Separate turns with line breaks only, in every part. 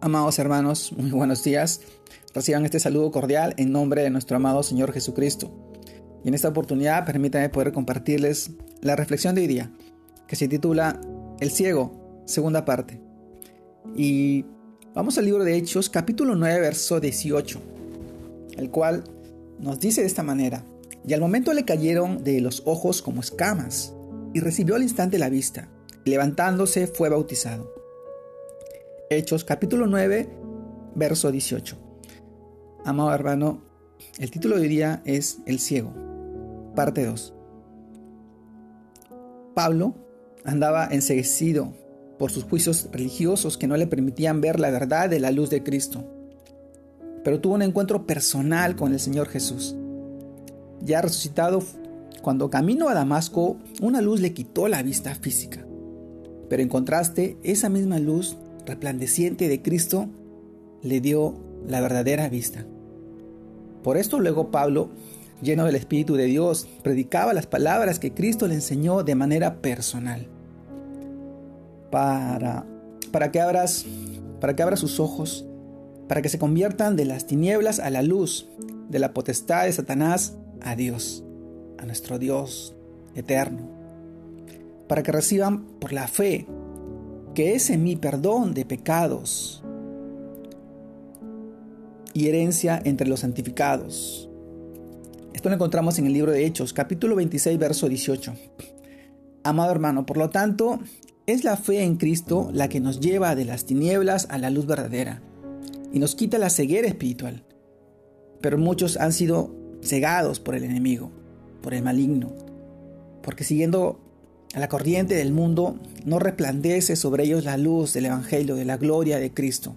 Amados hermanos, muy buenos días. Reciban este saludo cordial en nombre de nuestro amado Señor Jesucristo. Y en esta oportunidad permítanme poder compartirles la reflexión de hoy día, que se titula El ciego, segunda parte. Y vamos al libro de Hechos, capítulo 9, verso 18, el cual nos dice de esta manera, y al momento le cayeron de los ojos como escamas, y recibió al instante la vista, y levantándose fue bautizado. Hechos capítulo 9, verso 18. Amado hermano, el título de hoy día es El ciego, parte 2. Pablo andaba enseguecido por sus juicios religiosos que no le permitían ver la verdad de la luz de Cristo. Pero tuvo un encuentro personal con el Señor Jesús. Ya resucitado, cuando camino a Damasco, una luz le quitó la vista física. Pero en contraste, esa misma luz resplandeciente de Cristo le dio la verdadera vista. Por esto luego Pablo, lleno del Espíritu de Dios, predicaba las palabras que Cristo le enseñó de manera personal. Para, para, que abras, para que abra sus ojos, para que se conviertan de las tinieblas a la luz, de la potestad de Satanás a Dios, a nuestro Dios eterno. Para que reciban por la fe que es en mi perdón de pecados y herencia entre los santificados. Esto lo encontramos en el libro de Hechos, capítulo 26, verso 18. Amado hermano, por lo tanto, es la fe en Cristo la que nos lleva de las tinieblas a la luz verdadera y nos quita la ceguera espiritual. Pero muchos han sido cegados por el enemigo, por el maligno, porque siguiendo la corriente del mundo no resplandece sobre ellos la luz del Evangelio, de la gloria de Cristo,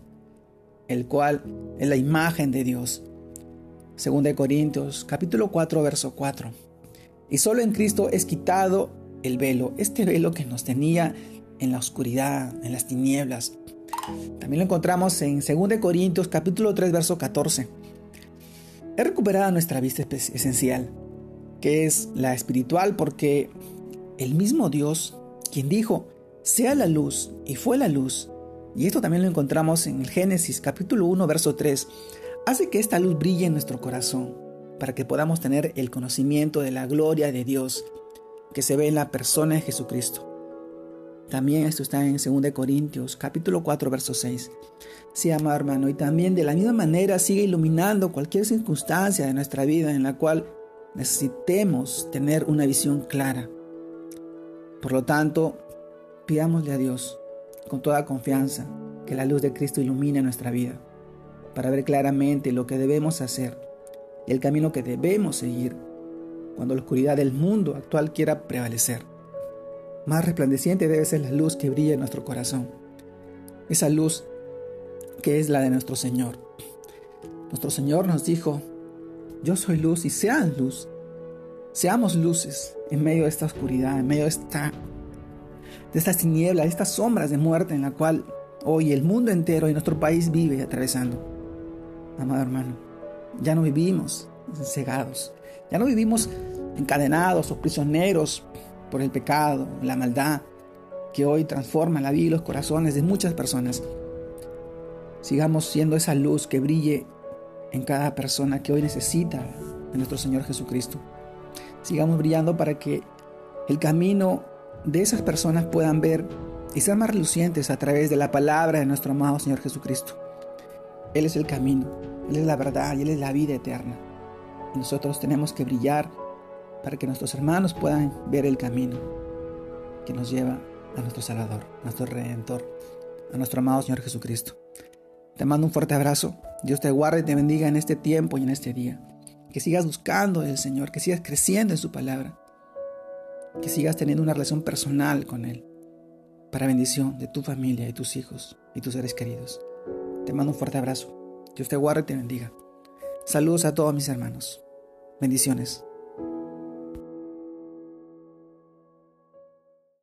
el cual es la imagen de Dios. Según de Corintios, capítulo 4, verso 4. Y solo en Cristo es quitado el velo, este velo que nos tenía en la oscuridad, en las tinieblas. También lo encontramos en 2 de Corintios, capítulo 3, verso 14. He recuperado nuestra vista esencial, que es la espiritual, porque el mismo Dios, quien dijo, sea la luz, y fue la luz, y esto también lo encontramos en el Génesis capítulo 1, verso 3, hace que esta luz brille en nuestro corazón, para que podamos tener el conocimiento de la gloria de Dios que se ve en la persona de Jesucristo. También esto está en 2 Corintios capítulo 4 verso 6. Se ama hermano y también de la misma manera sigue iluminando cualquier circunstancia de nuestra vida en la cual necesitemos tener una visión clara. Por lo tanto, pidámosle a Dios con toda confianza que la luz de Cristo ilumine nuestra vida para ver claramente lo que debemos hacer y el camino que debemos seguir cuando la oscuridad del mundo actual quiera prevalecer. Más resplandeciente debe ser la luz que brilla en nuestro corazón. Esa luz que es la de nuestro Señor. Nuestro Señor nos dijo, yo soy luz y sean luz. Seamos luces en medio de esta oscuridad, en medio de esta de estas tinieblas, de estas sombras de muerte en la cual hoy el mundo entero y nuestro país vive atravesando. Amado hermano, ya no vivimos cegados, ya no vivimos encadenados o prisioneros por el pecado, la maldad, que hoy transforma la vida y los corazones de muchas personas. Sigamos siendo esa luz que brille en cada persona que hoy necesita de nuestro Señor Jesucristo. Sigamos brillando para que el camino de esas personas puedan ver y ser más relucientes a través de la palabra de nuestro amado Señor Jesucristo. Él es el camino, Él es la verdad y Él es la vida eterna. Nosotros tenemos que brillar para que nuestros hermanos puedan ver el camino que nos lleva a nuestro Salvador, a nuestro Redentor, a nuestro amado Señor Jesucristo. Te mando un fuerte abrazo. Dios te guarde y te bendiga en este tiempo y en este día. Que sigas buscando al Señor, que sigas creciendo en su palabra, que sigas teniendo una relación personal con Él, para bendición de tu familia y tus hijos y tus seres queridos. Te mando un fuerte abrazo. Dios te guarde y te bendiga. Saludos a todos mis hermanos. Bendiciones.